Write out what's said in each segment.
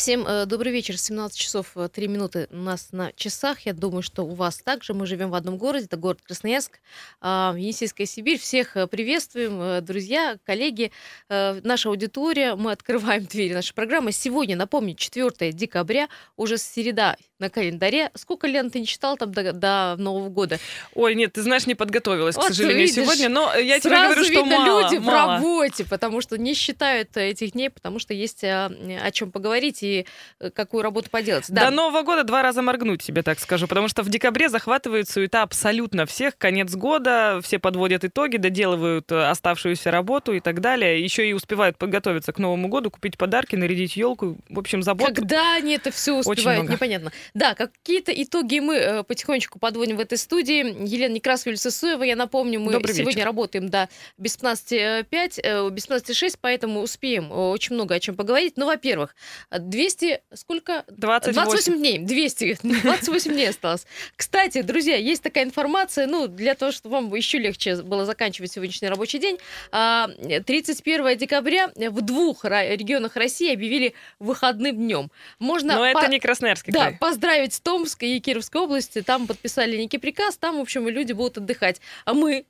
Всем э, добрый вечер. 17 часов 3 э, минуты у нас на часах. Я думаю, что у вас также. Мы живем в одном городе, это город Красноярск, э, Енисейская Сибирь. Всех э, приветствуем, друзья, коллеги, наша аудитория. Мы открываем двери нашей программы. Сегодня, напомню, 4 декабря, уже среда на календаре. Сколько, Лен, ты не читал там до, до Нового года? Ой, нет, ты знаешь, не подготовилась, вот к сожалению, видишь, сегодня. Но я тебе говорю, что видно, мало, люди мало. в работе, потому что не считают этих дней, потому что есть о, о чем поговорить и э, какую работу поделать. Да. До Нового года два раза моргнуть, тебе так скажу, потому что в декабре захватывает суета абсолютно всех. Конец года, все подводят итоги, доделывают э, оставшуюся работу и так далее. Еще и успевают подготовиться к Новому году, купить подарки, нарядить елку. В общем, забот. Когда они это все успевают, непонятно. Да, какие-то итоги мы э, потихонечку подводим в этой студии. Елена Некрасова, Юлия Сысуева, я напомню, мы Добрый сегодня вечер. работаем до без 15.5, без 15.6, поэтому успеем очень много о чем поговорить. Ну, во-первых, 200 сколько? 28. 28 дней. 200. 28 дней осталось. Кстати, друзья, есть такая информация, ну, для того, чтобы вам еще легче было заканчивать сегодняшний рабочий день. 31 а, декабря в двух регионах России объявили выходным днем. Можно Но по... это не Красноярский Да, край. Поздравить Томск и Кировской области. Там подписали некий приказ, там, в общем, люди будут отдыхать. А мы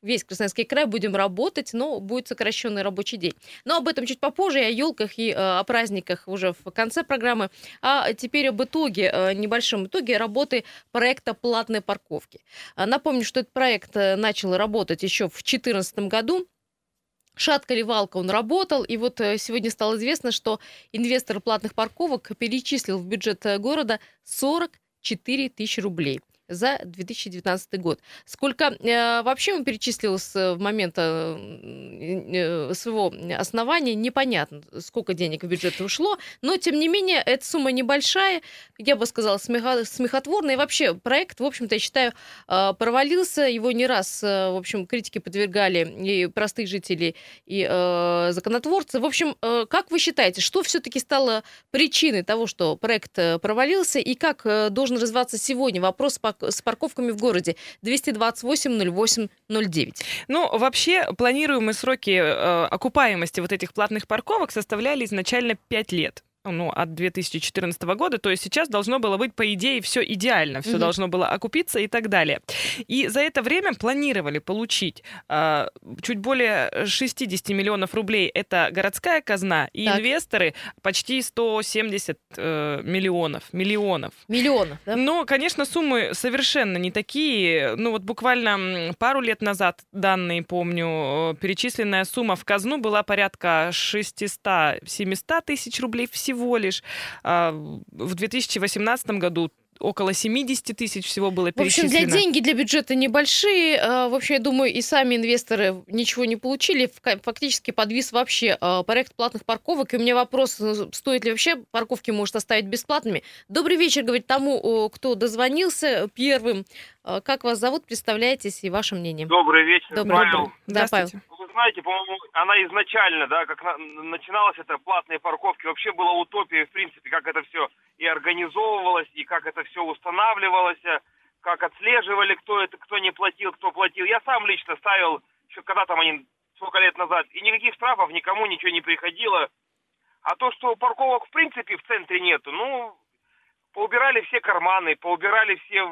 весь Красноярский край будем работать, но будет сокращенный рабочий день. Но об этом чуть попозже, о елках и э, о праздниках уже в конце программы. А теперь об итоге, э, небольшом итоге работы проекта платной парковки. А напомню, что этот проект э, начал работать еще в 2014 году. Шатка ли валка он работал, и вот сегодня стало известно, что инвестор платных парковок перечислил в бюджет города 44 тысячи рублей за 2019 год. Сколько э, вообще он перечислил с момента э, своего основания, непонятно, сколько денег в бюджет ушло, но, тем не менее, эта сумма небольшая, я бы сказала, смехо смехотворная. И вообще проект, в общем-то, я считаю, э, провалился. Его не раз, э, в общем, критики подвергали и простые жители, и э, законотворцы. В общем, э, как вы считаете, что все-таки стало причиной того, что проект э, провалился, и как э, должен развиваться сегодня вопрос по с парковками в городе 228 08 09. Ну, вообще, планируемые сроки э, окупаемости вот этих платных парковок составляли изначально 5 лет ну, от 2014 года, то есть сейчас должно было быть, по идее, все идеально, все угу. должно было окупиться и так далее. И за это время планировали получить э, чуть более 60 миллионов рублей, это городская казна, и так. инвесторы почти 170 э, миллионов, миллионов. Миллионов, да? Но, конечно, суммы совершенно не такие. Ну, вот буквально пару лет назад, данные помню, перечисленная сумма в казну была порядка 600-700 тысяч рублей всего всего лишь. А, в 2018 году около 70 тысяч всего было перечислено. В общем, для деньги для бюджета небольшие. А, в общем, я думаю, и сами инвесторы ничего не получили. Фактически подвис вообще а, проект платных парковок. И у меня вопрос, э, стоит ли вообще парковки может оставить бесплатными. Добрый вечер, говорит тому, кто дозвонился первым. Как вас зовут? Представляетесь и ваше мнение. Добрый вечер, Добрый. Павел. Да, Павел знаете, по-моему, она изначально, да, как на, начиналась эта платные парковки, вообще была утопия, в принципе, как это все и организовывалось, и как это все устанавливалось, как отслеживали, кто это, кто не платил, кто платил. Я сам лично ставил, еще когда там они, сколько лет назад, и никаких штрафов никому ничего не приходило. А то, что парковок в принципе в центре нету, ну, поубирали все карманы, поубирали все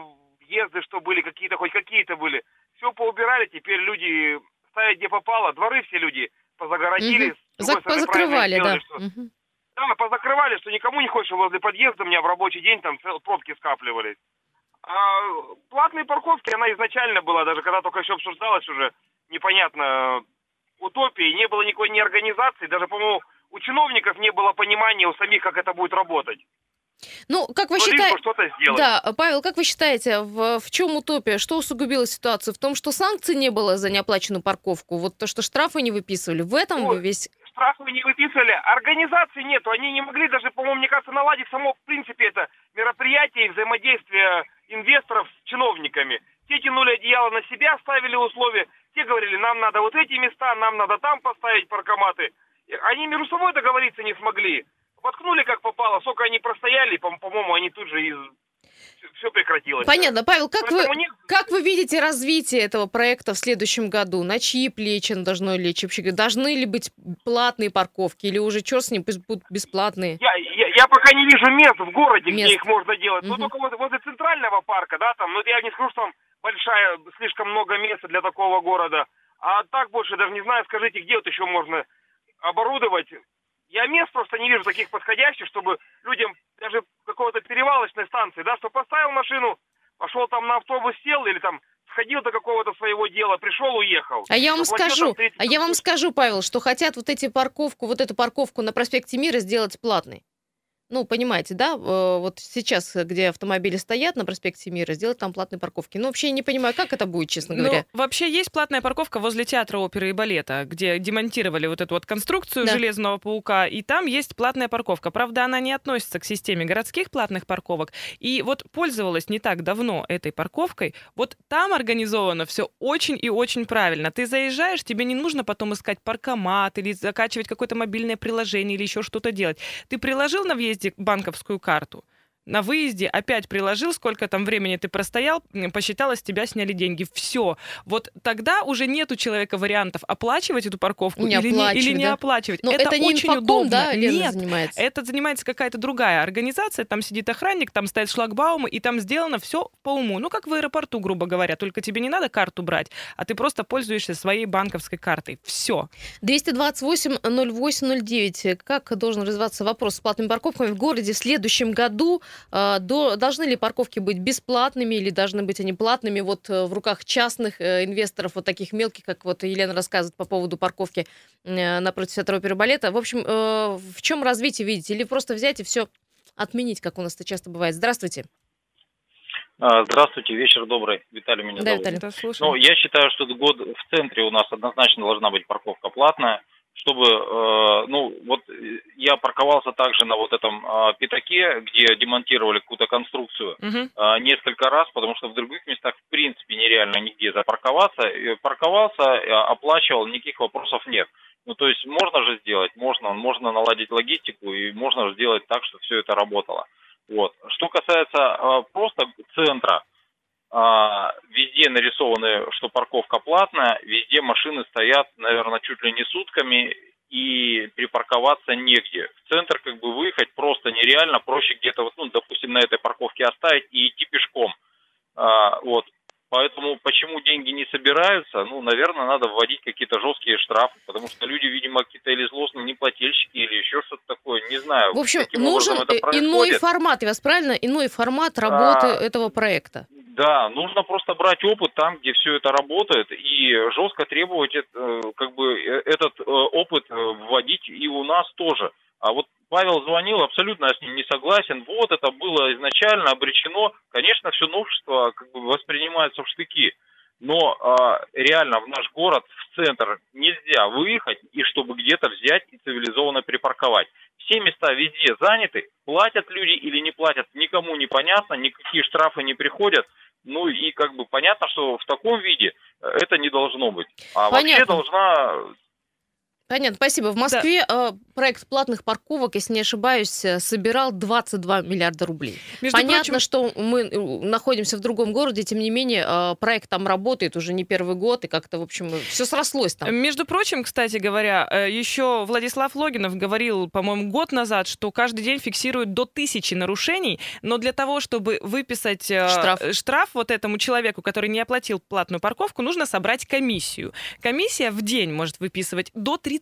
въезды, что были какие-то, хоть какие-то были. Все поубирали, теперь люди ставить где попало. Дворы все люди позагородили. Угу. За- позакрывали, сделали, да. Что... Угу. Да, позакрывали, что никому не хочется возле подъезда, у меня в рабочий день там пробки скапливались. А платные парковки, она изначально была, даже когда только еще обсуждалась уже, непонятно, утопии, не было никакой ни организации, даже, по-моему, у чиновников не было понимания у самих, как это будет работать. Ну, как вы считаете... Да, Павел, как вы считаете, в, в чем утопия? Что усугубило ситуацию? В том, что санкций не было за неоплаченную парковку? Вот то, что штрафы не выписывали? В этом ну, весь... Штрафы не выписывали, организации нету. Они не могли даже, по-моему, мне кажется, наладить само, в принципе, это мероприятие и взаимодействие инвесторов с чиновниками. Те тянули одеяло на себя, ставили условия. Те говорили, нам надо вот эти места, нам надо там поставить паркоматы. Они между собой договориться не смогли воткнули как попало, сколько они простояли, по- по-моему, они тут же из все прекратилось. Понятно, Павел, как вы, нет- как вы видите развитие этого проекта в следующем году? На чьи плечи должно лечь? Вообще, должны ли быть платные парковки или уже черт с ним, пусть будут бесплатные? Я, я, я пока не вижу мест в городе, Мест. где их можно делать. Ну, Мгм. только вот возле центрального парка, да, там, ну, я не скажу, что там большая, слишком много места для такого города. А так больше даже не знаю, скажите, где вот еще можно оборудовать. Я мест просто не вижу таких подходящих, чтобы людям даже какого-то перевалочной станции, да, что поставил машину, пошел там на автобус, сел или там сходил до какого-то своего дела, пришел, уехал. А я вам скажу, 30 а я вам скажу, Павел, что хотят вот эти парковку, вот эту парковку на проспекте Мира сделать платной. Ну, понимаете, да? Вот сейчас, где автомобили стоят на проспекте Мира, сделать там платные парковки. Ну, вообще я не понимаю, как это будет, честно говоря. Ну, вообще есть платная парковка возле театра оперы и балета, где демонтировали вот эту вот конструкцию Да. железного паука, и там есть платная парковка. Правда, она не относится к системе городских платных парковок. И вот пользовалась не так давно этой парковкой. Вот там организовано все очень и очень правильно. Ты заезжаешь, тебе не нужно потом искать паркомат или закачивать какое-то мобильное приложение или еще что-то делать. Ты приложил на въезде банковскую карту, на выезде опять приложил, сколько там времени ты простоял, посчиталось, тебя сняли деньги. Все. Вот тогда уже нет у человека вариантов оплачивать эту парковку Не или, не, или оплачивать, не да? оплачивать. Но это, это, не очень инфоком, удобно. да, Лена Нет, занимается? это занимается какая-то другая организация, там сидит охранник, там стоят шлагбаумы, и там сделано все по уму. Ну, как в аэропорту, грубо говоря, только тебе не надо карту брать, а ты просто пользуешься своей банковской картой. Все. 228-08-09. Как должен развиваться вопрос с платными парковками в городе в следующем году? А, до- должны ли парковки быть бесплатными или должны быть они платными вот э, в руках частных э, инвесторов, вот таких мелких, как вот Елена рассказывает по поводу парковки э, напротив театра оперы балета? В общем, в чем развитие видите? Или просто взять и все отменить, как у нас это часто бывает? Здравствуйте. А, Здравствуйте, вечер добрый. Виталий меня Да, зовут. Виталий. Ну, я считаю, что год в центре у нас однозначно должна быть парковка платная, чтобы, э, ну, вот э, я парковался также на вот этом э, пятаке, где демонтировали какую-то конструкцию Мгм. э, несколько раз, потому что в других местах в принципе нереально нигде запарковаться. И парковался, э, оплачивал, никаких вопросов нет. Ну, то есть можно же сделать, можно, можно наладить логистику и можно же сделать так, чтобы все это работало. Вот. Что касается э, просто центра, а, везде нарисованы, что парковка платная, везде машины стоят, наверное, чуть ли не сутками, и припарковаться негде. В центр как бы выехать просто нереально, проще где-то, вот, ну, допустим, на этой парковке оставить и идти пешком. А, вот. Поэтому почему деньги не собираются, ну, наверное, надо вводить какие-то жесткие штрафы, потому что люди, видимо, какие-то или злостные неплательщики, или еще что-то такое, не знаю. В общем, нужен иной формат, я вас правильно? Иной формат работы А, этого проекта. Да, нужно просто брать опыт там, где все это работает, и жестко требовать э, как бы э, этот э, опыт вводить и у нас тоже. А вот Павел звонил, абсолютно я с ним не согласен. Вот это было изначально обречено. Конечно, все новшество как бы воспринимается в штыки. Но а, реально в наш город, в центр нельзя выехать и чтобы где-то взять и цивилизованно припарковать. Все места везде заняты, платят люди или не платят, никому не понятно, никакие штрафы не приходят. Ну и как бы понятно, что в таком виде э, это не должно быть. А вообще Понятно. должна Понятно, спасибо. В Москве э, проект платных парковок, если не ошибаюсь, э, собирал 22 миллиарда рублей. Между Понятно, прочим, что мы э, находимся в другом городе, тем не менее, проект там работает уже не первый год, и как-то, в общем, все срослось там. Между прочим, кстати говоря, еще Владислав Логинов говорил, по-моему, год назад, что каждый день фиксируют до тысячи нарушений, но для того, чтобы выписать Штраф. штраф вот этому человеку, который не оплатил платную парковку, нужно собрать комиссию. Комиссия в день может выписывать до 30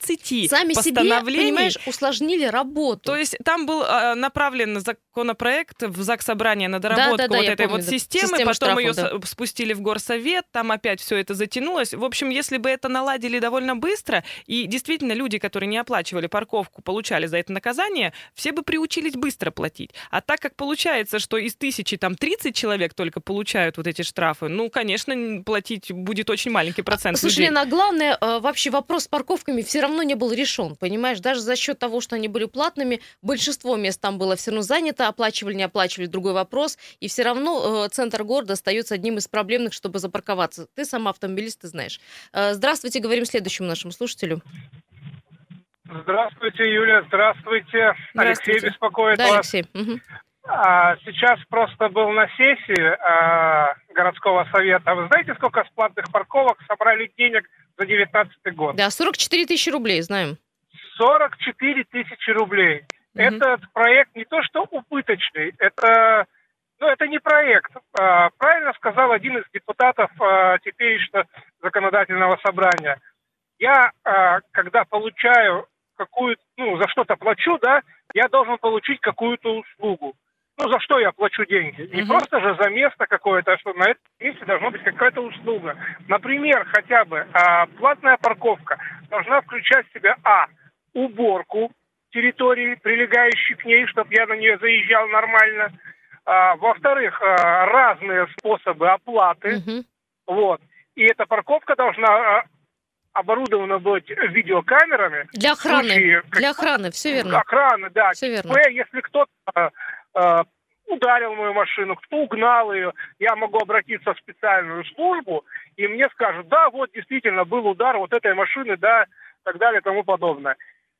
Сами себе, постановлений. понимаешь, усложнили работу. То есть там был э, направлен законопроект в ЗАГС Собрания на доработку Да-да-да, вот я этой помню, вот да. системы, Система потом ее штрафов, спустили в горсовет, там опять все это затянулось. В общем, если бы это наладили довольно быстро, и действительно люди, которые не оплачивали парковку, получали за это наказание, все бы приучились быстро платить. А так как получается, что из тысячи там 30 человек только получают вот эти штрафы, ну, конечно, платить будет очень маленький процент Слушай, людей. Лена, а главное, э, вообще вопрос с парковками все равно не был решен, понимаешь? Даже за счет того, что они были платными, большинство мест там было все равно занято, оплачивали, не оплачивали, другой вопрос. И все равно э, центр города остается одним из проблемных, чтобы запарковаться. Ты сама автомобилист, ты знаешь. Э, Здравствуйте, говорим следующему нашему слушателю. Здравствуйте, Юля, здравствуйте. Алексей Здравствуйте. беспокоит Да, вас. Алексей. Мгм. А, сейчас просто был на сессии а, городского совета. А вы знаете, сколько с платных парковок собрали денег за 2019 год? Да, 44 тысячи рублей, знаем. 44 тысячи рублей. Угу. Этот проект не то что убыточный, это, ну, это не проект. А, правильно сказал один из депутатов а, теперешнего законодательного собрания. Я, а, когда получаю какую ну, за что-то плачу, да, я должен получить какую-то услугу. Ну, за что я плачу деньги? Не угу. просто же за место какое-то, а что на этом месте должна быть какая-то услуга. Например, хотя бы а, платная парковка должна включать в себя, а, уборку территории, прилегающей к ней, чтобы я на нее заезжал нормально. А, во-вторых, а, разные способы оплаты. Угу. Вот. И эта парковка должна а, оборудована быть видеокамерами. Для охраны. Случае, Для охраны, все верно. Охраны, да. Все верно. Если кто-то э, ударил мою машину, кто угнал ее, я могу обратиться в специальную службу, и мне скажут, да, вот действительно был удар вот этой машины, да, и так далее, и тому подобное.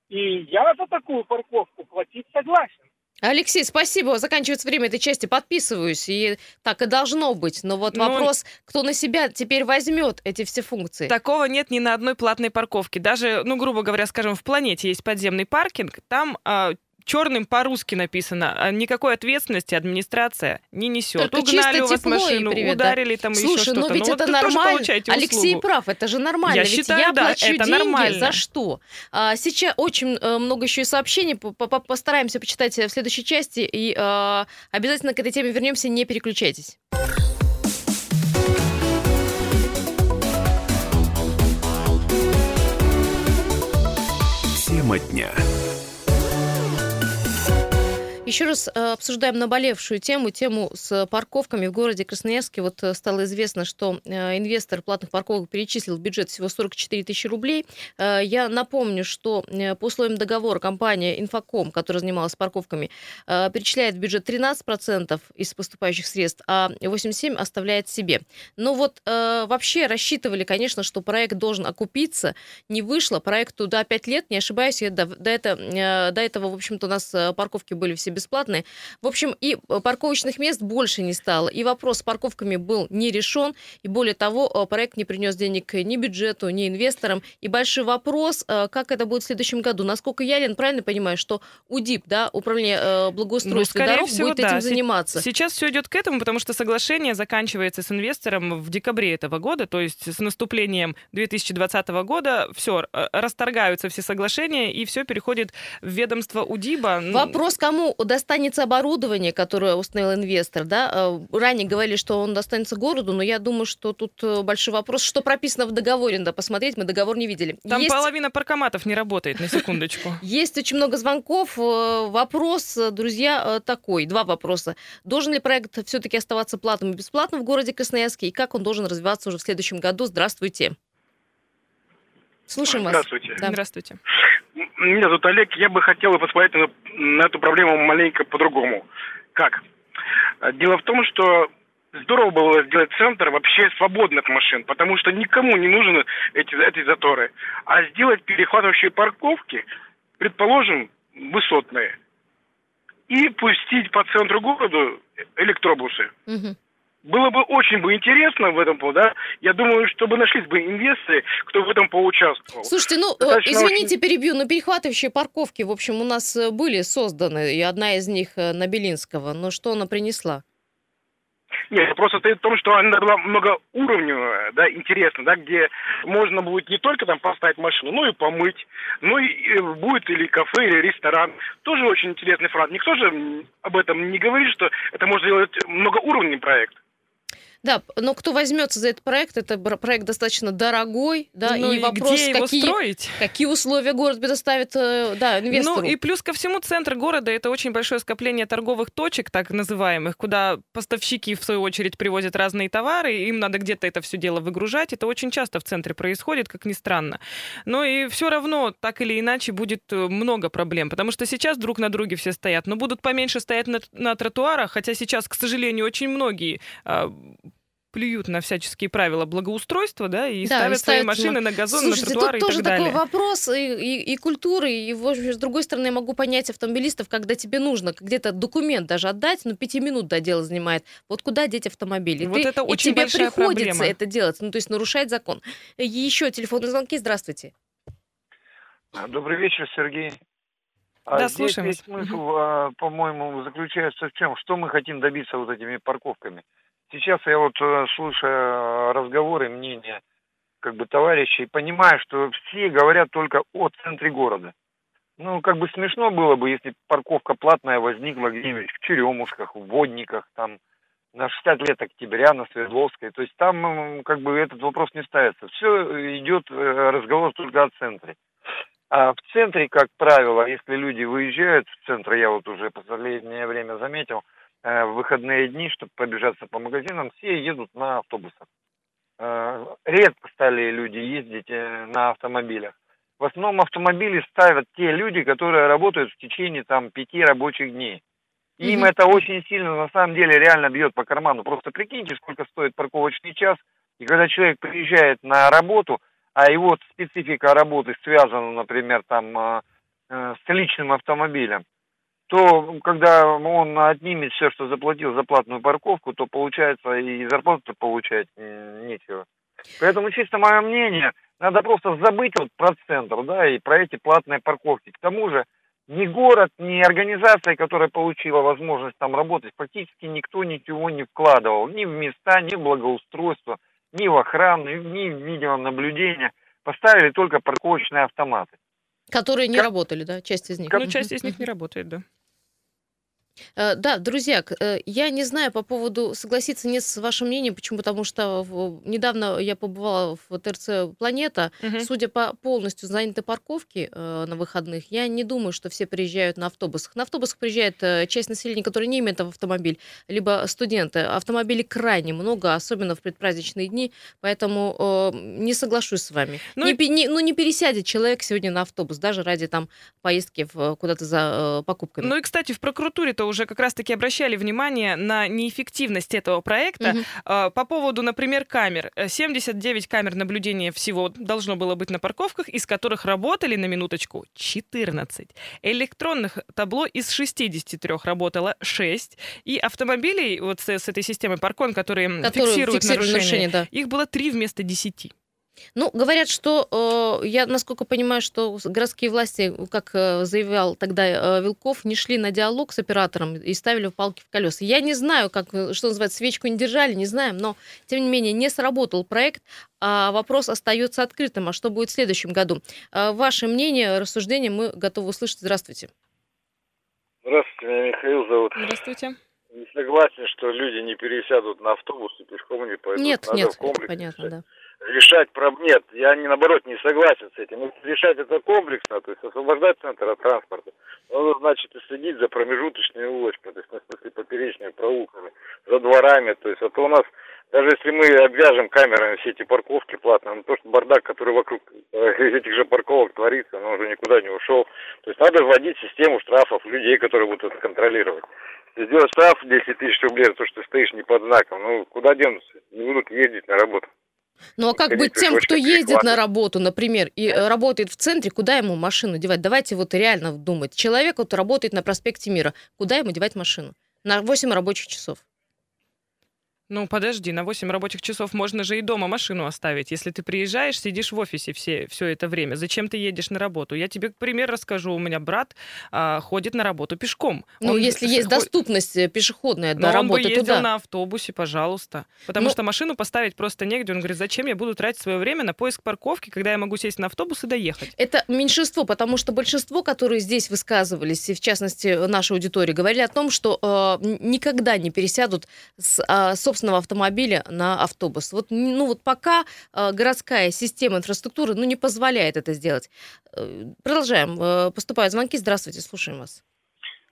И я за такую парковку платить согласен. Алексей, спасибо. Заканчивается время этой части. Подписываюсь. И так и должно быть. Но вот ну, вопрос, кто на себя теперь возьмет эти все функции? Такого нет ни на одной платной парковке. Даже, ну, грубо говоря, скажем, в планете есть подземный паркинг. Там э, черным по-русски написано. А никакой ответственности администрация не несет. Только Угнали у вас машину, привет, ударили там Слушай, еще что-то. ну ведь ну, это вот нормально. Алексей прав, это же нормально. Я ведь считаю, я да, плачу это деньги нормально. за что? А, сейчас очень э, много еще и сообщений. Постараемся почитать в следующей части. И а, обязательно к этой теме вернемся. Не переключайтесь. Тема дня. Еще раз э, обсуждаем наболевшую тему, тему с парковками в городе Красноярске. Вот э, стало известно, что э, инвестор платных парковок перечислил в бюджет всего 44 тысячи рублей. Я напомню, что по условиям договора компания «Инфоком», которая занималась парковками, перечисляет в бюджет 13% из поступающих средств, а 87% оставляет себе. Но вот вообще рассчитывали, конечно, что проект должен окупиться. Не вышло. Проекту, да, 5 лет, не ошибаюсь. До, до, это, до этого, в общем-то, у нас парковки были все без бесплатные. В общем, и э, парковочных мест больше не стало. И вопрос с парковками был не решен. И более того, э, проект не принес денег ни бюджету, ни инвесторам. И большой вопрос, э, как это будет в следующем году. Насколько я, Лен, правильно понимаю, что УДИП, да, Управление благоустройства ну, дорог, всего, будет да. этим заниматься? Сейчас все идет к этому, потому что соглашение заканчивается с инвестором в декабре этого года, то есть с наступлением 2020 года все, расторгаются все соглашения, и все переходит в ведомство УДИБа. Вопрос, кому достанется оборудование, которое установил инвестор, да? Э, ранее говорили, что он достанется городу, но я думаю, что тут э, большой вопрос, что прописано в договоре, надо посмотреть, мы договор не видели. Там Есть... половина паркоматов не работает, на секундочку. Есть очень много звонков. Э, вопрос, друзья, такой, два вопроса. Должен ли проект все-таки оставаться платным и бесплатным в городе Красноярске, и как он должен развиваться уже в следующем году? Здравствуйте. Слушаем вас. Здравствуйте. Да. Здравствуйте. Меня зовут Олег. Я бы хотел посмотреть на, на эту проблему маленько по-другому. Как? Дело в том, что здорово было сделать центр вообще свободных машин, потому что никому не нужны эти, эти заторы. А сделать перехватывающие парковки, предположим, высотные, и пустить по центру города электробусы. Угу. Было бы очень бы интересно в этом, да. Я думаю, чтобы нашлись бы инвесторы, кто в этом поучаствовал. Слушайте, ну, э, Достаточно извините, очень... перебью, но перехватывающие парковки, в общем, у нас э, были созданы, и одна из них э, на Белинского. Но что она принесла? Нет, вопрос состоит в том, что она была многоуровневая, да, интересно, да, где можно будет не только там поставить машину, но и помыть, ну и будет или кафе, или ресторан. Тоже очень интересный формат. Никто же об этом не говорит, что это можно сделать многоуровневый проект. Да, но кто возьмется за этот проект, это проект достаточно дорогой, да, ну, и, и вопрос, где его какие, строить? какие условия город предоставит, э, да, инвестору. Ну и плюс ко всему центр города это очень большое скопление торговых точек, так называемых, куда поставщики в свою очередь привозят разные товары, им надо где-то это все дело выгружать. Это очень часто в центре происходит, как ни странно. Но и все равно так или иначе будет э, много проблем, потому что сейчас друг на друге все стоят, но будут поменьше стоять на, на тротуарах, хотя сейчас, к сожалению, очень многие а, плюют на всяческие правила благоустройства, да, и Да, и ставят свои ставят машины на- газон, Слушайте, на тротуары тут и тоже так такой далее. вопрос и, и- и культуры, и, в общем, с другой стороны, я могу понять автомобилистов, когда тебе нужно где-то документ даже отдать, но пяти минут до дела занимает. Вот куда деть автомобиль? И Вот ты- это и очень тебе большая приходится проблема. это делать, ну, то есть нарушать закон. Еще телефонные звонки, здравствуйте. А, Добрый вечер, Сергей. А Да, здесь слушаем весь смысл, а, по-моему, заключается в чем? Что мы хотим добиться вот этими парковками? Сейчас я вот э, слушаю разговоры, мнения как бы товарищей, понимаю, что все говорят только о центре города. Ну, как бы смешно было бы, если парковка платная возникла где-нибудь в Черемушках, в Водниках, там, на 60 лет октября, на Свердловской. То есть там как бы этот вопрос не ставится. Все идет э, разговор только о центре. А в центре, как правило, если люди выезжают в центр, я вот уже последнее время заметил, э, в выходные дни, чтобы пробежаться по магазинам, все едут на автобусах. Э, Редко стали люди ездить э, на автомобилях. В основном автомобили ставят те люди, которые работают в течение там пяти рабочих дней. Им Мгм. это очень сильно, на самом деле, реально бьет по карману. Просто прикиньте, сколько стоит парковочный час. И когда человек приезжает на работу, а его специфика работы связана, например, там э, э, с личным автомобилем, то когда он отнимет все, что заплатил за платную парковку, то получается и зарплату получать нечего. Поэтому, чисто мое мнение, надо просто забыть вот про центр, да, и про эти платные парковки. К тому же ни город, ни организация, которая получила возможность там работать, фактически никто ничего не вкладывал. Ни в места, ни в благоустройство, ни в охрану, ни в видеонаблюдение. Поставили только парковочные автоматы. Которые не Как- работали, да, часть из них. Ну, Мгм. часть из них не работает, да. Э, Да, друзья, э, я не знаю по поводу согласиться не с вашим мнением, почему, потому что недавно я побывала в ТРЦ «Планета», Мгм. Судя по полностью занятой парковке э, на выходных, я не думаю, что все приезжают на автобусах. На автобусах приезжает часть населения, которая не имеет автомобиль, либо студенты. Автомобилей крайне много, особенно в предпраздничные дни, поэтому не соглашусь с вами. Ну не, не- ну, не пересядет человек сегодня на автобус, даже ради там поездки в, куда-то за покупками. Ну и, кстати, в прокуратуре-то уже как раз-таки обращали внимание на неэффективность этого проекта. А, По поводу, например, камер. Э, 79 камер наблюдения всего должно было быть на парковках, из которых работали, на минуточку, 14. Электронных табло из 63 работало 6. И автомобилей вот с, с этой системой Паркон, Которые фиксируют, фиксируют нарушения, нарушения, да. их было 3 вместо 10. Ну, говорят, что, э, я насколько понимаю, что городские власти, как э, заявлял тогда э, Вилков, не шли на диалог с оператором и ставили палки в колеса. Я не знаю, как, э, что называется, свечку не держали, не знаем, но, тем не менее, не сработал проект, а вопрос остается открытым. А что будет в следующем году? Э, Ваше мнение, рассуждение мы готовы услышать. Здравствуйте. Здравствуйте, меня Михаил зовут. Здравствуйте. Не согласен, что люди не пересядут на автобус и пешком не пойдут. нет, Надо нет, в комплексе понятно, да. Решать проблем. Нет, я не наоборот не согласен с этим. Если решать это комплексно, то есть освобождать центр от транспорта, надо, значит, и следить за промежуточными улочками, то есть, ну, в смысле, поперечными проулками, за дворами. То есть, а то у нас, даже если мы обвяжем камерами все эти парковки платные, ну, то, что бардак, который вокруг э, этих же парковок творится, он уже никуда не ушел. То есть, надо вводить систему штрафов людей, которые будут это контролировать. Сделать штраф 10 тысяч рублей за то, что ты стоишь не под знаком, ну, куда денутся? Не будут ездить на работу. Ну а как быть тем, кто ездит на работу, например, и э, работает в центре, куда ему машину девать? Давайте вот реально думать. Человек вот работает на проспекте Мира, куда ему девать машину? На 8 рабочих часов. Ну, подожди, на 8 рабочих часов можно же и дома машину оставить. Если ты приезжаешь, сидишь в офисе все, все это время. Зачем ты едешь на работу? Я тебе пример расскажу. У меня брат а, ходит на работу пешком. Ну, Он если есть хо- доступность э, пешеходная Но до он бы работы, ездил туда. на автобусе, пожалуйста. Потому Ну- что машину поставить просто негде. Он говорит, зачем я буду тратить свое время на поиск парковки, когда я могу сесть на автобус и доехать? Это меньшинство, потому что большинство, которые здесь высказывались, и в частности нашей аудитории, говорили о том, что э, никогда не пересядут с а, собственного автомобиля на автобус. Вот, ну вот пока э, городская система инфраструктуры ну, не позволяет это сделать. Э, Продолжаем. Э, Поступают звонки. Здравствуйте, слушаем вас.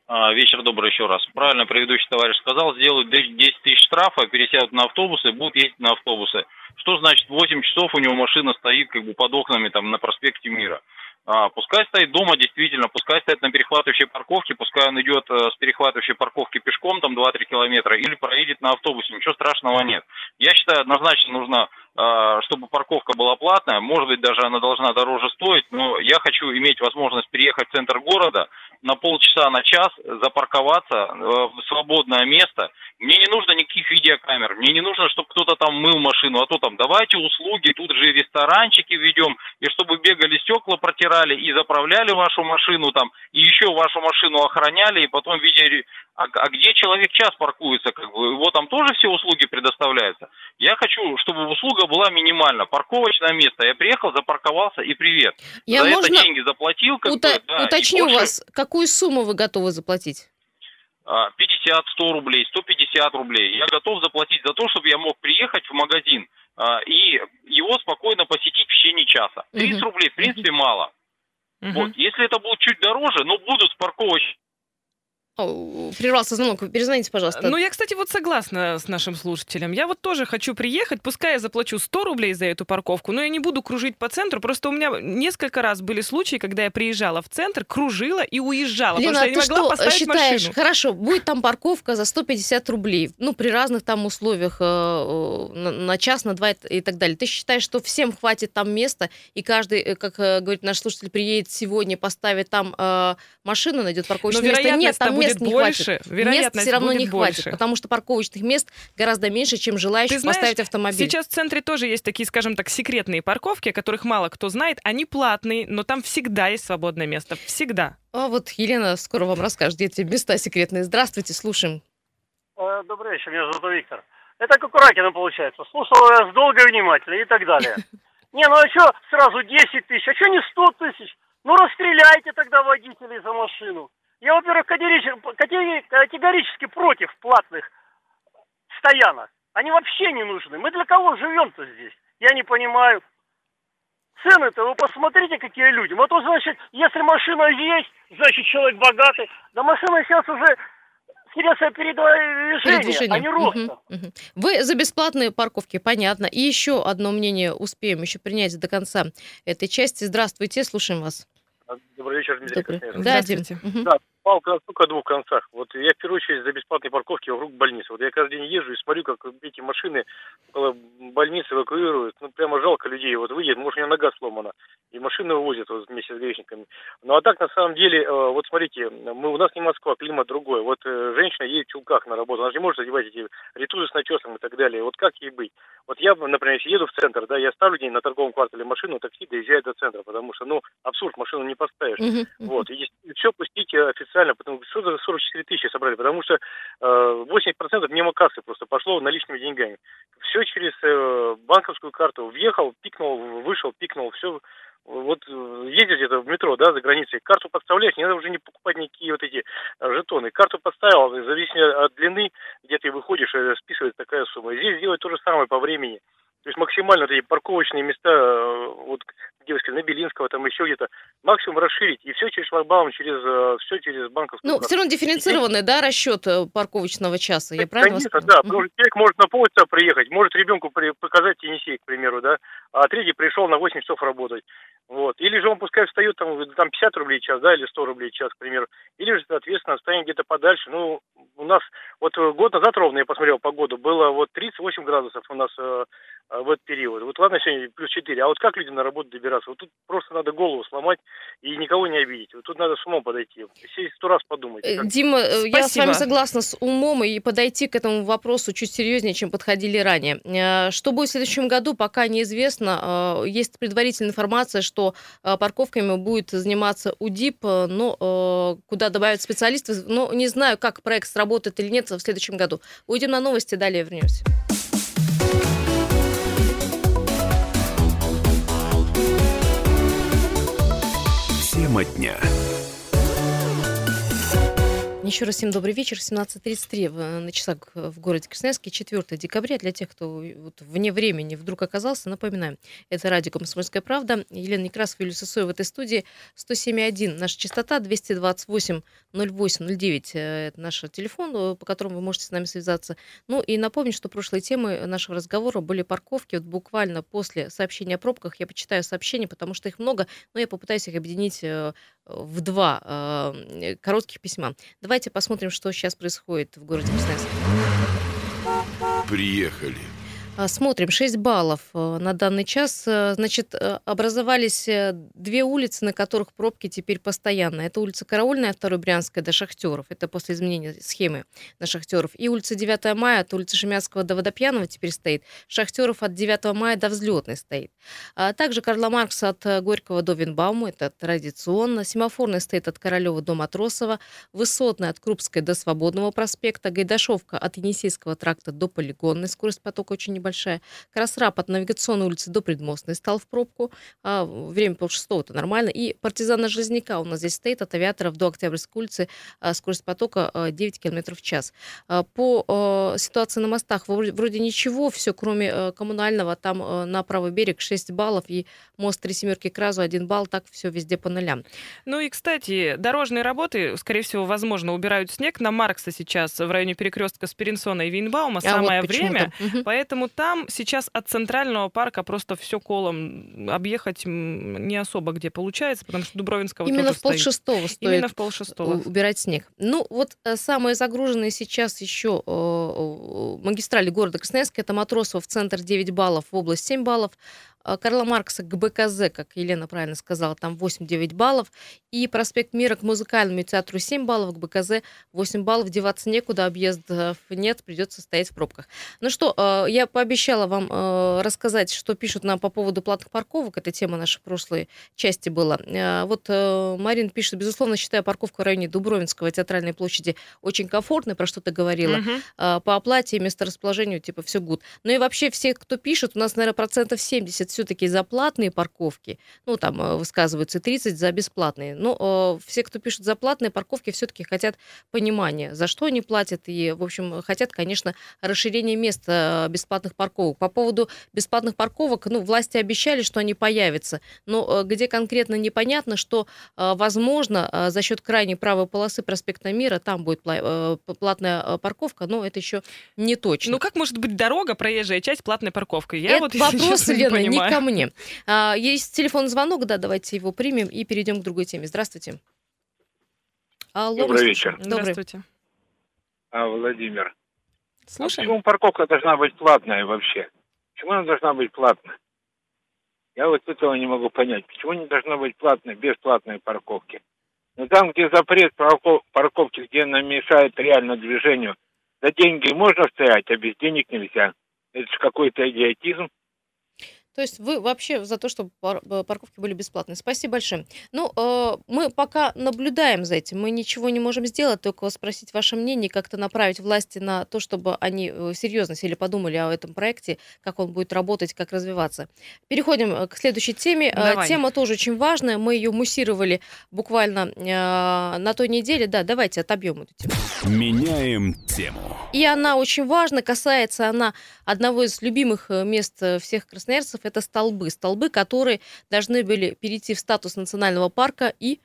А, вечер добрый еще раз. Правильно предыдущий товарищ сказал, сделают 10 тысяч штрафа, пересядут на автобусы, будут ездить на автобусы. Что значит 8 часов у него машина стоит как бы под окнами там на проспекте Мира? А, пускай стоит дома, действительно, пускай стоит на перехватывающей парковке, пускай он идет э, с перехватывающей парковки пешком, там 2-3 километра, или проедет на автобусе, ничего страшного нет. Я считаю, однозначно нужно, чтобы парковка была платная, может быть, даже она должна дороже стоить, но я хочу иметь возможность приехать в центр города, на полчаса, на час запарковаться э, в свободное место. Мне не нужно никаких видеокамер, мне не нужно, чтобы кто-то там мыл машину, а то там давайте услуги, тут же ресторанчики ведем, и чтобы бегали стекла протирали и заправляли вашу машину там, и еще вашу машину охраняли, и потом видели, а, а где человек час паркуется, как бы, его там тоже все услуги предоставляются. Я хочу, чтобы услуга была минимальна, парковочное место, я приехал, запарковался и привет. Я За можно это деньги заплатил, как ута- бы, да, уточню больше- вас, какую сумму вы готовы заплатить? а, 50, 100 рублей, 150 рублей. Я готов заплатить за то, чтобы я мог приехать в магазин а, и его спокойно посетить в течение часа. 30 Мгм. рублей, в принципе, мало. Мгм. Вот. Если это будет чуть дороже, но будут парковочные О, прервался звонок, вы перезвоните, пожалуйста. Ну, я, кстати, вот согласна с нашим слушателем. Я вот тоже хочу приехать, пускай я заплачу 100 рублей за эту парковку, но я не буду кружить по центру. Просто у меня несколько раз были случаи, когда я приезжала в центр, кружила и уезжала, Лена, потому что а я не ты могла что поставить считаешь? машину. Хорошо, будет там парковка за 150 рублей, ну, при разных там условиях, э, э, на, час, на два и так далее. Ты считаешь, что всем хватит там места, и каждый, э, как говорит наш слушатель, приедет сегодня, поставит там машину, найдет Но парковочное место? Нет, там мест не больше. хватит. Мест Вероятность все равно будет не хватит, больше. потому что парковочных мест гораздо меньше, чем желающих Ты знаешь, поставить автомобиль. Сейчас в центре тоже есть такие, скажем так, секретные парковки, о которых мало кто знает. Они платные, но там всегда есть свободное место. Всегда. А вот Елена скоро вам расскажет, где эти места секретные. Здравствуйте, слушаем. Э, Добрый вечер, меня зовут Виктор. Это как у Ракина получается. Слушал вас долго и внимательно и так далее. Не, ну а что сразу 10 тысяч, а что не 100 тысяч? Ну расстреляйте тогда водителей за машину. Я, во-первых, категорически, категори- категорически против платных стоянок. Они вообще не нужны. Мы для кого живем-то здесь? Я не понимаю. Цены-то вы посмотрите, какие люди. Вот то, значит, если машина есть, значит, человек богатый. Да машина сейчас уже средства передвижения, Передвижение. а не роста. Мгм, мгм. Вы за бесплатные парковки, понятно. И еще одно мнение успеем еще принять до конца этой части. Здравствуйте, слушаем вас. Добрый вечер, Дмитрий Добрый. Да. Здравствуйте. Да, палка только о двух концах. Вот я в первую очередь за бесплатные парковки вокруг больницы. Вот я каждый день езжу и смотрю, как эти машины около больницы эвакуируют. Ну, прямо жалко людей. Вот выедет, может, у меня нога сломана. И машины увозят вот вместе с грешниками. Ну, а так, на самом деле, э, вот смотрите, мы, у нас не Москва, климат другой. Вот э, женщина едет в чулках на работу. Она же не может одевать эти ретузы с начесом и так далее. Вот как ей быть? Вот я, например, если еду в центр, да, я ставлю день на торговом квартале машину, такси доезжает до центра, потому что, ну, абсурд, машину не поставишь. Вот, и все пустите официально, потому что за 44 тысячи собрали, потому что э, 80% мимо кассы просто пошло наличными деньгами. Все через э, банковскую карту. Въехал, пикнул, вышел, пикнул, все. Вот э, ездишь где-то в метро, да, за границей, карту подставляешь, не надо уже не покупать никакие вот эти э, жетоны. Карту подставил, в зависимости от длины, где ты выходишь, э, списывается такая сумма. Здесь сделать то же самое по времени. То есть максимально вот эти парковочные места, вот сказали, на Белинского, там еще где-то, максимум расширить, и все через шлагбаум, через, все через банковскую Ну, все равно дифференцированный, да, расчет э, парковочного часа. Я правильно вас Конечно, поняла? да, потому что человек может на полчаса приехать, может ребенку показать Теннисей, к примеру, да, а третий пришел на 8 часов работать. Вот. Или же он пускай встает там, там 50 рублей в час, да, или 100 рублей в час, к примеру. Или же, соответственно, встанет где-то подальше. Ну, у нас вот э, год назад ровно, я посмотрел погоду, было вот 38 градусов у нас э, э, в этот период. Вот ладно, сегодня плюс 4, а вот как людям на работу добираться? Вот тут просто надо голову сломать и никого не обидеть. Вот тут надо с умом подойти. Сесть сто раз подумать. Э, как- Дима, э, я с вами Спасибо. согласна с умом и подойти к этому вопросу чуть серьезнее, чем подходили ранее. Э, Что будет в следующем году, пока неизвестно. Есть предварительная информация, что парковками будет заниматься УДИП, но куда добавят специалистов. Но не знаю, как проект сработает или нет в следующем году. Уйдем на новости, далее вернемся. Тема дня. Еще раз всем добрый вечер. 17.33 в- на часах в городе Красноярске, 4 декабря. Для тех, кто вот вне времени вдруг оказался, напоминаем, это радио «Комсомольская правда». Елена Некрасова, Юлия Сысоева в этой студии. 107.1 наша частота, 228 08 09 э, это наш телефон, э, по которому вы можете с нами связаться. Ну и напомню, что прошлые темы нашего разговора были парковки. Вот буквально после сообщения о пробках я почитаю сообщения, потому что их много, но я попытаюсь их объединить э, в два э, коротких письма. Давайте посмотрим, что сейчас происходит в городе Красноярске. Приехали. А, Смотрим, 6 баллов э, на данный час. Э, Значит, э, образовались две улицы, на которых пробки теперь постоянно. Это улица Караульная, 2 Брянская до Шахтеров. Это после изменения схемы на Шахтеров. И улица 9 мая от улицы Шемятского до Водопьянова теперь стоит. Шахтеров от 9 мая до Взлетной стоит. А также Карла Маркса от Горького до Винбаума. Это традиционно. Семафорная стоит от Королева до Матросова. Высотная от Крупской до Свободного проспекта. Гайдашовка от Енисейского тракта до Полигонной. Скорость потока очень небольшая. Красрап от Навигационной улицы до Предмостной стал в пробку. А, время полшестого, это нормально. И партизана Железняка у нас здесь стоит от авиаторов до Октябрьской улицы. а, скорость потока а, 9 км в час. А, по а, ситуации на мостах вроде, вроде ничего, все, кроме а, коммунального. Там а, на правый берег 6 баллов и мост Три Семерки к Разу 1 балл. Так все везде по нулям. Ну и, кстати, дорожные работы, скорее всего, возможно, убирают снег на Маркса сейчас в районе перекрестка Спиринсона и Винбаума. А вот Самое почему-то. время. Мгм. Поэтому там сейчас от центрального парка просто все колом объехать не особо где получается, потому что Дубровинского Именно тоже в полшестого стоит Именно в полшестого. у- убирать снег. Ну, вот э, самые загруженные сейчас еще э, э, магистрали города Красноярска. Это Матросово в центр 9 баллов, в область 7 баллов. А Карла Маркса к БКЗ, как Елена правильно сказала, там 8-9 баллов. И проспект Мира к музыкальному театру 7 баллов, к БКЗ 8 баллов. Деваться некуда, объездов нет, придется стоять в пробках. Ну что, э, я пообещала вам э, рассказать, что пишут нам по поводу платных парковок. Это тема нашей прошлой части была. Э, Вот э, Марин пишет, безусловно, считаю парковку в районе Дубровинского театральной площади очень комфортной, про что ты говорила. А, По оплате и месторасположению, типа, все гуд. Ну и вообще все, кто пишет, у нас, наверное, процентов 70 все-таки за платные парковки. Ну, там э, высказываются 30 за бесплатные. Но э, все, кто пишет за платные парковки, все-таки хотят понимания, за что они платят. И, в общем, хотят, конечно, расширения мест э, бесплатных парковок. По поводу бесплатных парковок, ну, власти обещали, что они появятся. Но э, где конкретно непонятно, что, э, возможно, э, за счет крайней правой полосы проспекта Мира там будет пла- э, платная э, парковка, но это еще не точно. Ну как может быть дорога, проезжая часть, платной парковкой? Я Это вот, вопрос, Лена, не, понимаю. ко мне. А, есть телефон звонок, да, давайте его примем и перейдем к другой теме. Здравствуйте. Алло, Добрый вечер. Добрый. Здравствуйте. А, Владимир, Слушаем. почему парковка должна быть платная вообще? Почему она должна быть платная? Я вот этого не могу понять. Почему не должна быть платной, бесплатной парковки? Но там, где запрет парков- парковки, где она мешает реально движению, за деньги можно стоять, а без денег нельзя. Это же какой-то идиотизм. То есть вы вообще за то, чтобы э, парковки были бесплатные. Спасибо большое. Ну, э, мы пока наблюдаем за этим. Мы ничего не можем сделать, только спросить ваше мнение, как-то направить власти на то, чтобы они э, серьезно сели подумали о этом проекте, как он будет работать, как развиваться. Переходим э, к следующей теме. Давай. Тема тоже очень важная. Мы ее муссировали буквально э, на той неделе. Да, давайте отобьем эту тему. Меняем тему. И она очень важна, касается она одного из любимых мест всех красноярцев, это столбы. Столбы, которые должны были перейти в статус национального парка и,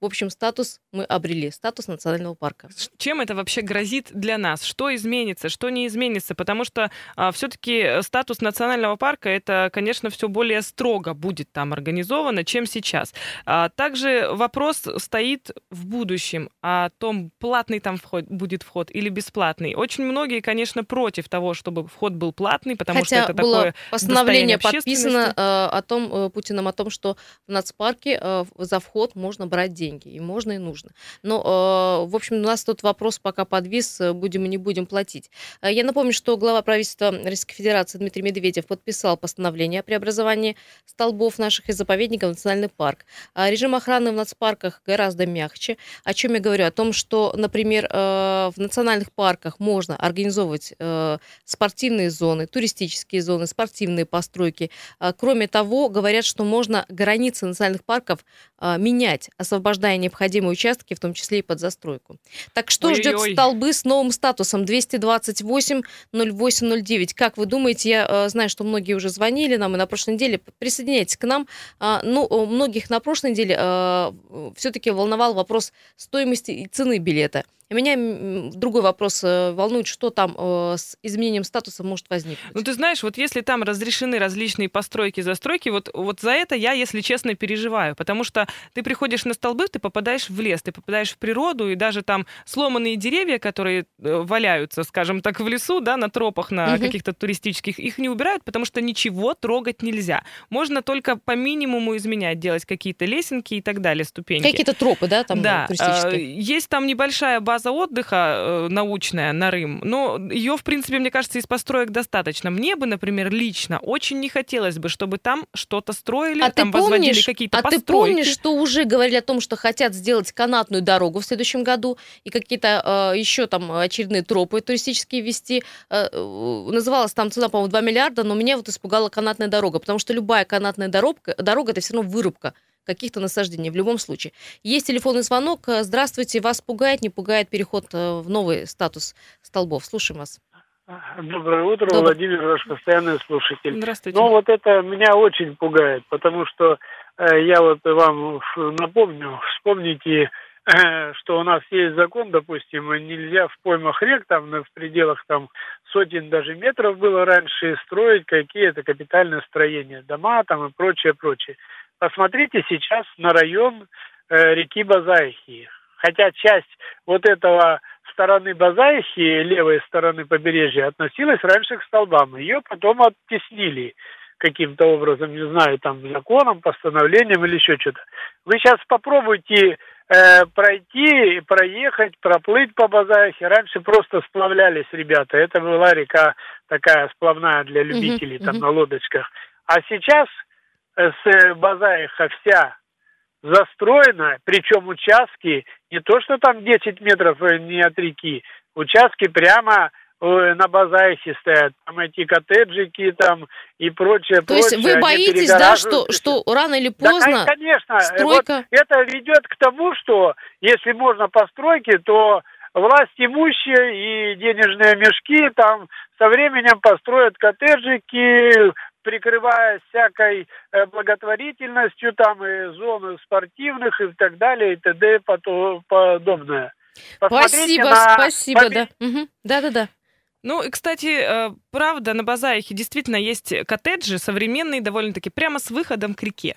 в общем, статус мы обрели, статус национального парка. Чем это вообще грозит для нас? Что изменится, что не изменится? Потому что все-таки статус национального парка это, конечно, все более строго будет там организовано, чем сейчас. А, также вопрос стоит в будущем о том, платный там вход, будет вход или бесплатный. Очень многие, конечно, против того, чтобы вход был платный, потому Хотя что это было такое постановление подписано э, о том, э, Путиным о том, что в нацпарке э, за вход можно брать деньги, и можно, и нужно. Но, э, в общем, у нас тут вопрос пока подвис, э, будем и не будем платить. Э, Я напомню, что глава правительства Российской Федерации Дмитрий Медведев подписал постановление о преобразовании столбов наших из заповедников в национальный парк. Режим охраны в нацпарках гораздо мягче. О чем я говорю? О том, что, например, в национальных парках можно организовывать спортивные зоны, туристические зоны, спортивные постройки. Кроме того, говорят, что можно границы национальных парков менять, освобождать освобождая необходимые участки, в том числе и под застройку. Так что ждет Ой-ой-ой. столбы с новым статусом 228 0809? Как вы думаете, я э, знаю, что многие уже звонили нам и на прошлой неделе. Присоединяйтесь к нам. А, ну, многих на прошлой неделе все-таки волновал вопрос стоимости и цены билета. И меня другой вопрос э, волнует, что там э, с изменением статуса может возникнуть. Ну, ты знаешь, вот если там разрешены различные постройки, застройки, вот, вот за это я, если честно, переживаю. Потому что ты приходишь на столбы, ты попадаешь в лес, ты попадаешь в природу, и даже там сломанные деревья, которые э, валяются, скажем так, в лесу, да, на тропах, на Мгм. каких-то туристических, их не убирают, потому что ничего трогать нельзя. Можно только по минимуму изменять, делать какие-то лесенки и так далее, ступеньки. Какие-то тропы, да, там да, туристические? есть там небольшая база отдыха э, научная, Нарым, но ее, в принципе, мне кажется, из построек достаточно. Мне бы, например, лично очень не хотелось бы, чтобы там что-то строили, А ты там возводили помнишь, какие-то а ты постройки. помнишь, что уже говорили о том, что хотят сделать канатную дорогу в следующем году и какие-то э, еще там очередные тропы туристические вести? Э, э, называлась там цена, по-моему, 2 миллиарда, но меня вот испугала канатная дорога, потому что любая канатная дорога, дорога это все равно вырубка каких-то насаждений в любом случае. Есть телефонный звонок. Э, Здравствуйте, вас пугает, не пугает переход э, в новый статус столбов? Слушаем вас. Доброе утро, Доброе. Владимир, ваш постоянный слушатель. Здравствуйте. Ну, вот это меня очень пугает, потому что э, я вот вам напомню, вспомните, э, что у нас есть закон, допустим, нельзя в поймах рек, там, в пределах там сотен даже метров было раньше, строить какие-то капитальные строения, дома там и прочее, прочее. Посмотрите сейчас на район э, реки Базайхи. Хотя часть вот этого стороны Базайхи, левой стороны побережья, относилась раньше к столбам. Ее потом оттеснили каким-то образом, не знаю, там законом, постановлением или еще что-то. Вы сейчас попробуйте э, пройти, проехать, проплыть по Базайхе. Раньше просто сплавлялись ребята. Это была река такая сплавная для любителей там на лодочках. А сейчас с э, Базайха вся застроена, причем участки не то, что там 10 метров э, не от реки, участки прямо э, на Базайхе стоят, там эти коттеджики там и прочее, То есть прочее, вы они боитесь, да, что, что рано или да, поздно кон- конечно. Вот стройка... это ведет к тому, что если можно постройки, то власть имущие и денежные мешки там со временем построят коттеджики, прикрываясь всякой э, благотворительностью, там и зоны спортивных и так далее, и т.д. подобное. Посмотрите Спасибо, на спасибо, побе- да. Мгм. Да-да-да. Ну, и, кстати, э, правда, на Базаихе действительно есть коттеджи современные довольно-таки прямо с выходом к реке.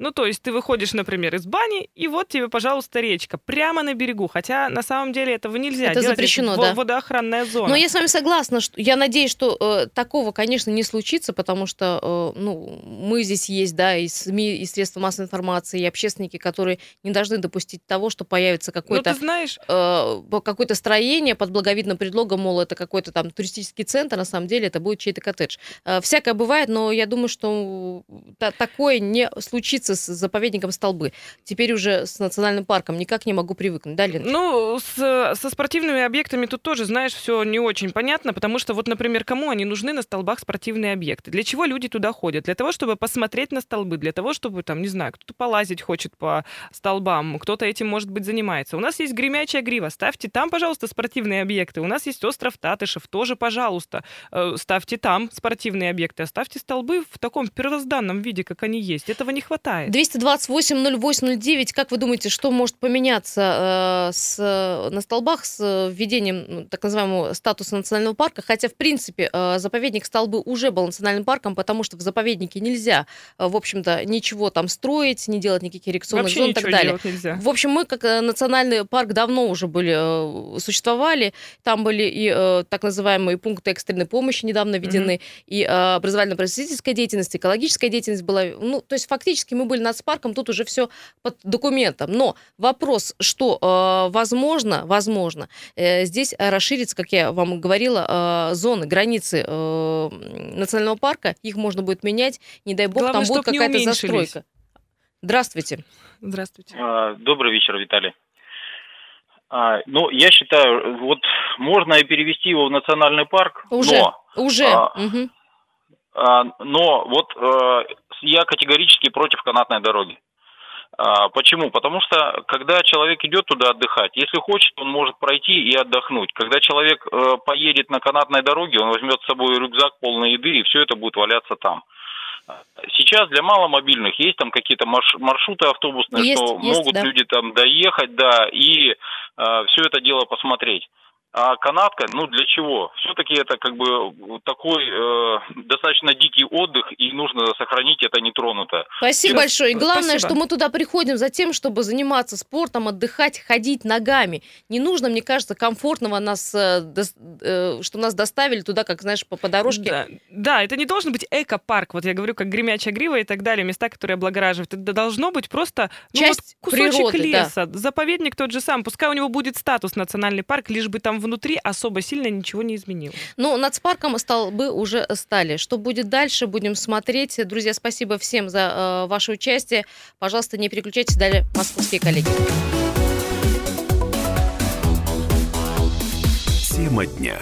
Ну, то есть ты выходишь, например, из бани, и вот тебе, пожалуйста, речка, прямо на берегу. Хотя на самом деле этого нельзя Это делать. запрещено, во- да. Водоохранная зона. Но я с вами согласна, что я надеюсь, что э, такого, конечно, не случится, потому что э, ну, мы здесь есть, да, и СМИ, и средства массовой информации, и общественники, которые не должны допустить того, что появится Ну, какое-то знаешь, э, какое-то строение под благовидным предлогом, мол, это какой-то там туристический центр, на самом деле это будет чей-то коттедж. Э, всякое бывает, но я думаю, что та- такое не случится с заповедником Столбы. Теперь уже с национальным парком никак не могу привыкнуть, да, Лен? Ну, с- со спортивными объектами тут тоже, знаешь, все не очень понятно, потому что вот, например, кому они нужны на столбах спортивные объекты? Для чего люди туда ходят? Для того, чтобы посмотреть на столбы, для того, чтобы, там, не знаю, кто-то полазить хочет по столбам, кто-то этим, может быть, занимается. У нас есть гремячая грива, ставьте там, пожалуйста, спортивные объекты. У нас есть остров Татышев, тоже, пожалуйста, э, ставьте там спортивные объекты, оставьте столбы в таком первозданном виде, как они есть. Этого не хватает. 228-08-09, как вы думаете, что может поменяться э, с, на столбах с э, введением ну, так называемого статуса национального парка? Хотя, в принципе, э, заповедник Столбы уже был национальным парком, потому что в заповеднике нельзя, э, в общем-то, ничего там строить, не делать никаких иррекционных Вообще зон и так далее. нельзя. В общем, мы как э, национальный парк давно уже были, э, существовали. Там были и э, так называемые пункты экстренной помощи недавно введены, и э, образовательно-просветительская деятельность, экологическая деятельность была. Ну, то есть фактически мы были нацпарком, тут уже все под документом. Но вопрос, что э, возможно, возможно, э, здесь расширится, как я вам говорила, э, зоны, границы э, национального парка, их можно будет менять, не дай бог, Главное, там будет какая-то застройка. Здравствуйте. Здравствуйте. А, Добрый вечер, Виталий. А, Ну, я считаю, вот можно и перевести его в национальный парк, Уже, но, уже. а, мгм. а, но вот э, я категорически против канатной дороги. А, почему? Потому что когда человек идет туда отдыхать, если хочет, он может пройти и отдохнуть. Когда человек э, поедет на канатной дороге, он возьмет с собой рюкзак полный еды, и все это будет валяться там. Сейчас для маломобильных есть там какие-то маршруты автобусные, есть, что есть, могут да. люди там доехать, да, и э, все это дело посмотреть. А канатка, ну для чего? Все-таки это как бы такой э, достаточно дикий отдых, и нужно сохранить это нетронуто. Спасибо Сейчас... большое. И главное, Спасибо. что мы туда приходим за тем, чтобы заниматься спортом, отдыхать, ходить ногами. Не нужно, мне кажется, комфортного нас, э, э, что нас доставили туда, как, знаешь, по, по дорожке. Да. да, это не должен быть эко-парк. Вот я говорю, как Гремячая Грива и так далее, места, которые облагораживают. Это должно быть просто ну, Часть вот кусочек природы, леса, да. заповедник тот же сам. Пускай у него будет статус национальный парк, лишь бы там внутри особо сильно ничего не изменилось. Ну, нацпарком столбы уже стали. Что будет дальше, будем смотреть. Друзья, спасибо всем за э, ваше участие. Пожалуйста, не переключайтесь, далее московские коллеги. Тема дня.